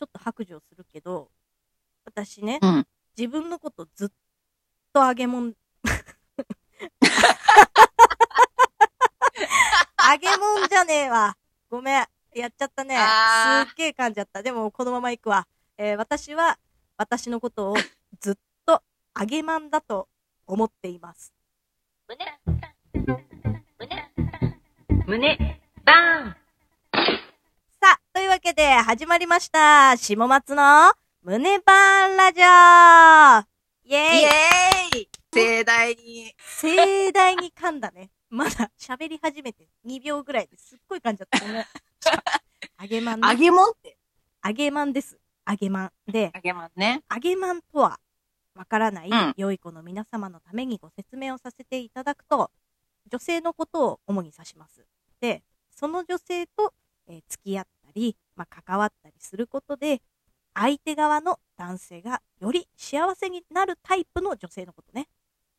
ちょっと白状するけど、私ね、うん。自分のことずっと揚げもん、揚げもんじゃねえわ。ごめん。やっちゃったね。すっげえ噛んじゃった。でも、このまま行くわ。えー私は、私のことをずっと揚げまんだと思っています。胸、胸、胸、バーンいうわけで始まりました。下松の胸バーンラジオイェーイイエーイ盛大に。盛大に噛んだね。まだ喋り始めて2秒ぐらいですっごい噛んじゃった。揚げまんね。揚げもんって。揚げまんです。揚げまん。で、揚げまんね。揚げまんとは、わからないうん良い子の皆様のためにご説明をさせていただくと、女性のことを主に指します。で、その女性と、えー付き合ったり、まあ、関わったりすることで、相手側の男性がより幸せになるタイプの女性のことね。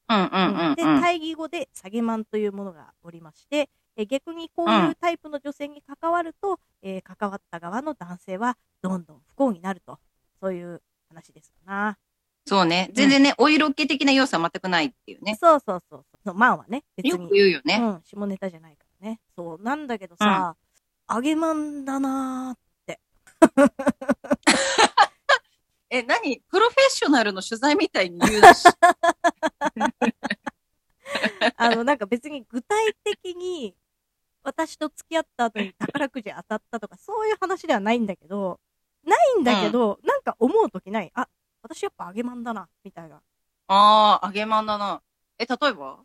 うんうんうん、で、うん。対義語で下げマンというものがおりまして、えー逆にこういうタイプの女性に関わると、えー関わった側の男性はどんどん不幸になると。そういう話ですかな。そうね。全然ね、お色気的な要素は全くないっていうね。そうそうそうそう。マンはね、別よに。く言うよね。うん、下ネタじゃないからね。そう。なんだけどさ、揚げまんだな え、何？プロフェッショナルの取材みたいに言うし。ー あの、なんか別に具体的に、私と付き合った後に宝くじ当たったとか、そういう話ではないんだけど、ないんだけど、なんか思うときない。あ、私やっぱ揚げまんだな、みたいな。ああ、揚げまんだな。え、例えば？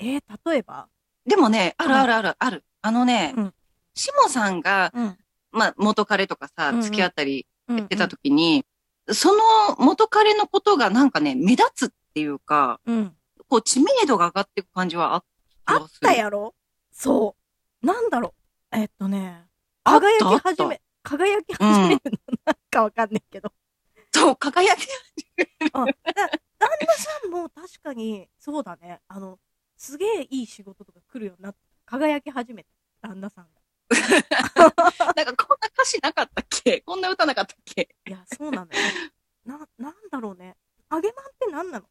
えー、例えば？でもね、あるあるある、ある。あのね、うんしもさんが、うん。まあ、元彼とかさうんう、ん付き合ったりうん、してた時に、その元彼のことがなんかね、目立つっていうか、うん。こう、知名度が上がっていく感じはあった気あっ。たやろ？そう。なんだろう？えっとね、輝き始め、輝き始めるの、なんかわかんないけど。そう、輝き。あだ旦那さんも確かに、そうだね。あの、すげえいい仕事とか来るようになって、輝き始めた。旦那さんが。なんかこんな歌詞なかったっけ？こんな歌なかったっけ？いや、そうなのよ。な、なんだろうね。揚げまんって何なの？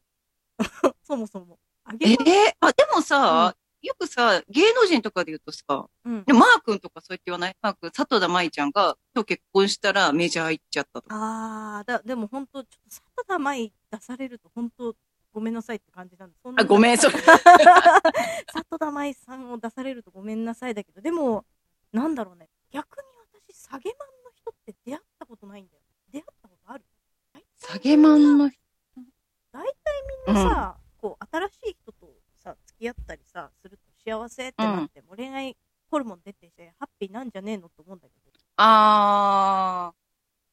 そもそも。揚げえまん、ー、あ、でもさ、よくさ、芸能人とかで言うとさ、うんで。マー君とかそうやって言わない？マー君、佐藤田舞ちゃんが今日結婚したらメジャー行っちゃったとか。あー、だ、でも本当ちょっと、佐田舞出されると本当ごめんなさいって感じなんで。そんなあ、ごめん、それ。里田舞さんを出されるとごめんなさいだけど、でも、なんだろうね。逆に私、下げマンの人って出会ったことないんだよ。出会ったことある？下げマンの人？大体みんなさ、こう、新しい人とさ、付き合ったりさ、すると幸せってなって、もう恋愛ホルモン出てて、ハッピーなんじゃねえのと思うんだけど。あ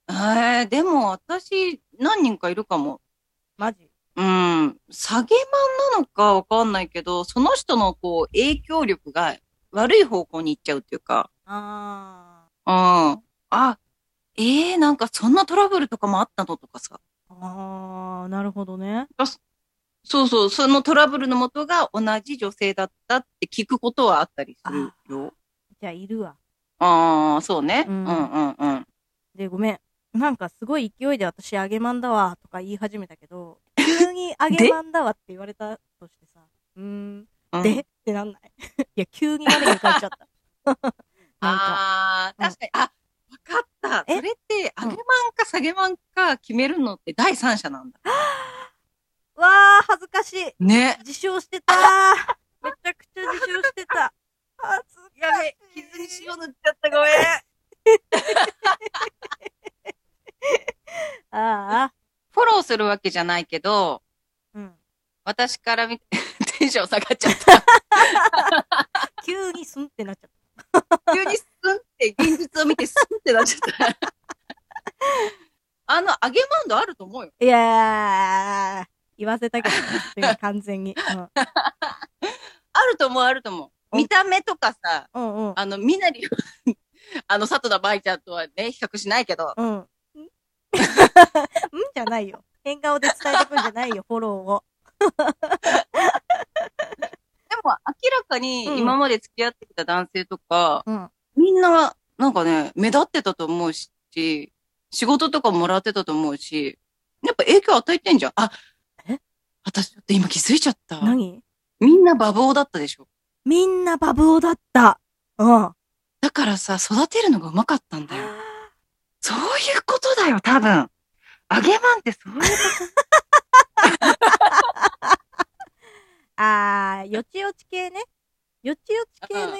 ー。えー、でも私、何人かいるかも。マジ？うん。下げマンなのかわかんないけど、その人のこう、影響力が悪い方向に行っちゃうっていうか。あうん。あ、えー、なんかそんなトラブルとかもあったのとかさ。ー。あー、なるほどね。そうそう、そのトラブルの元が同じ女性だったって聞くことはあったりするよ。じゃあ、いるわ。ああ、そうね。ううんんうんうん。で、ごめん。なんかすごい勢いで私、揚げまんだわ、とか言い始めたけど、急に揚げまんだわって言われたとしてさ、うーん、うんでってなんない いや、急に我に返っちゃった。なんか、あ確かに、あ、わかった。え？それって、上げマンか下げマンか決めるのって第三者なんだ。わー、恥ずかしい。ね。自称してたー。めちゃくちゃ自称してた。恥ずかしい。やべ、傷に塩塗っちゃった、ごめん。ああ、フォローするわけじゃないけど、うん。私から見て、テンション下が っちゃった。急にスンってなっちゃっ急にスンって、現実を見てスンってなっちゃった。あの、揚げマンドあると思うよ。た。いやー、言わせたけどね、完全に。あると思う、あると思う。うん見た目とかさ、うん。うんうん。あの、みなりは、あの、佐藤田舞ちゃんとはね、比較しないけど、うん。ん？んじゃないよ。変顔で伝えてくんじゃないよ、フォローを。かにうん今まで付き合ってきた男性とか、うん。みんな、なんかね、目立ってたと思うし、仕事とかもらってたと思うし、やっぱ影響与えてんじゃん。あ、え？私ちょっと今気づいちゃった。何？みんなバブオだったでしょ。みんなバブオだった。うん。だからさ、育てるのがうまかったんだよ。そういうことだよ、多分。揚げまんってそういうこ あー、よちよち系ね。よちよち系の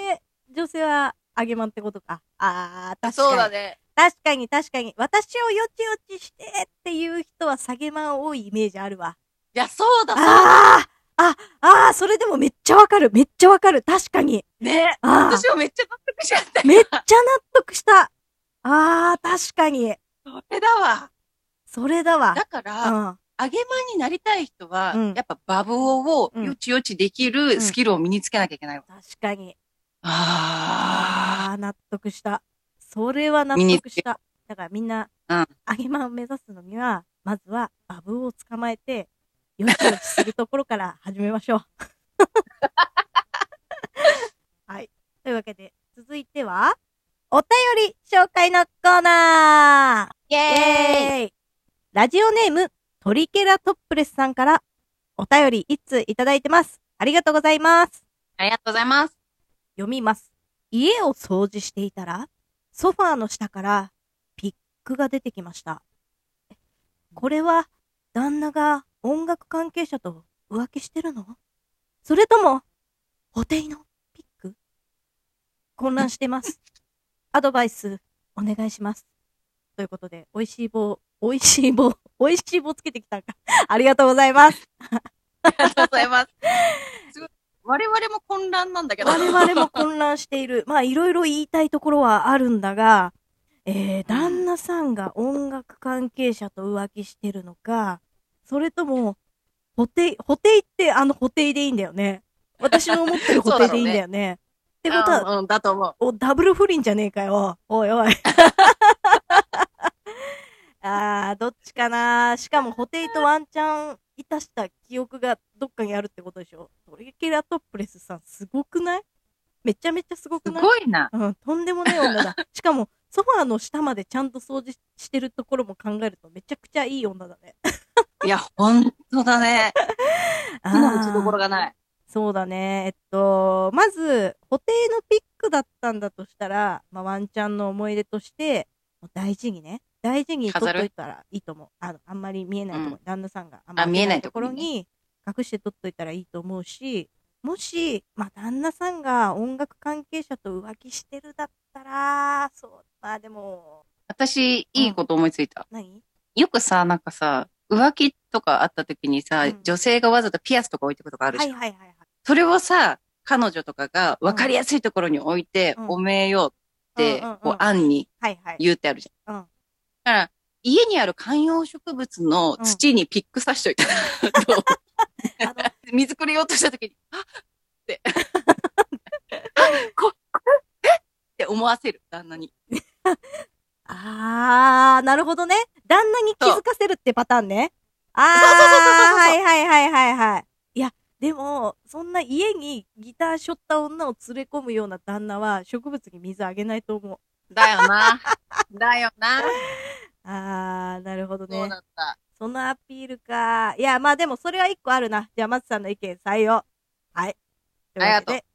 女性は揚げまんってことか。あー、確と。かに。そうだね。確かに確かに。私をよちよちしてっていう人は下げまん多いイメージあるわ。いや、そうだ、そうだ。あーあ、あー、それでもめっちゃわかる。めっちゃわかる。確かに。ね。あー、私もめっちゃ納得しちゃったよ。めっちゃ納得した。あー、確かに。それだわ。それだわ。だから、うん。揚げまんになりたい人は、うんやっぱバブオをうんよちよちできるスキルを身につけなきゃいけないわ。確かに。ああー、納得した。それは納得した。だからみんな、うん揚げまんを目指すのには、まずはバブを捕まえて、よちよちするところから始めましょう。はい。というわけで、続いては、お便り紹介のコーナーーイイエーイラジオネーム、トリケラトップレスさんから、お便り一通いただいてます。ありがとうございます。ありがとうございます。読みます。家を掃除していたら、ソファーの下からピックが出てきました。これは、旦那が音楽関係者と浮気してるの？それとも、補定のピック？混乱してます。アドバイス、お願いします。ということで、美味しい棒、美味しい棒、美味しい棒つけてきたんか。ありがとうございます。ありがとうございます。すごい我々も混乱なんだけど。我々も混乱している。まあ、いろいろ言いたいところはあるんだが、えー、旦那さんが音楽関係者と浮気してるのか、それとも、補定、補定ってあの補定でいいんだよね。私の思ってる補定でいいんだよね。ってことは、うん、うん、だと思う。お、ダブル不倫じゃねえかよ。おいおい。あー、どっちかなしかも、ホテイとワンチャンいたした記憶がどっかにあるってことでしょトリケラトップレスさん、すごくない？めちゃめちゃすごくすない？ごいな。うん、とんでもない女だ。しかも、ソファーの下までちゃんと掃除してるところも考えると、めちゃくちゃいい女だね。いや、ほんとだね。あ手の打ちどころがない。そうだね。えっと、まず、補定のピックだったんだとしたら、まあ、ワンちゃんの思い出として、大事にね、大事に取っといたらいいと思う。あの、あんまり見えないところ、うん旦那さんがあんまりあ見えないところに隠して取っといたらいいと思うし、もし、まあ、旦那さんが音楽関係者と浮気してるだったら、そう、まあでも、私、いいこと思いついた。何？よくさ、なんかさ、浮気とかあった時にさ、うん女性がわざとピアスとか置いてくことがあるじゃん。はいはいはいはい。それをさ、彼女とかが分かりやすいところに置いて、うんおめえよって、うんうんうんこう、案にはいはい。言うってあるじゃん。うん。だから、家にある観葉植物の土にピック刺しといたら、水くれようとした時に、あっって。こ、こえって思わせる、旦那に。あー、なるほどね。旦那に気づかせるってパターンね。あー、はいはいはいはいはい。いや、でも、そんな家にギターしょった女を連れ込むような旦那は植物に水あげないと思う。だよな。だよな。あー、なるほどそうね。だった。そのアピールか。いや、まあでもそれは一個あるな。じゃあ、松さんの意見採用。はい。というわけありで、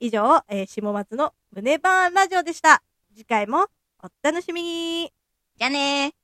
以上、えー、下松の胸バーンラジオでした。次回もお楽しみに。じゃあねー。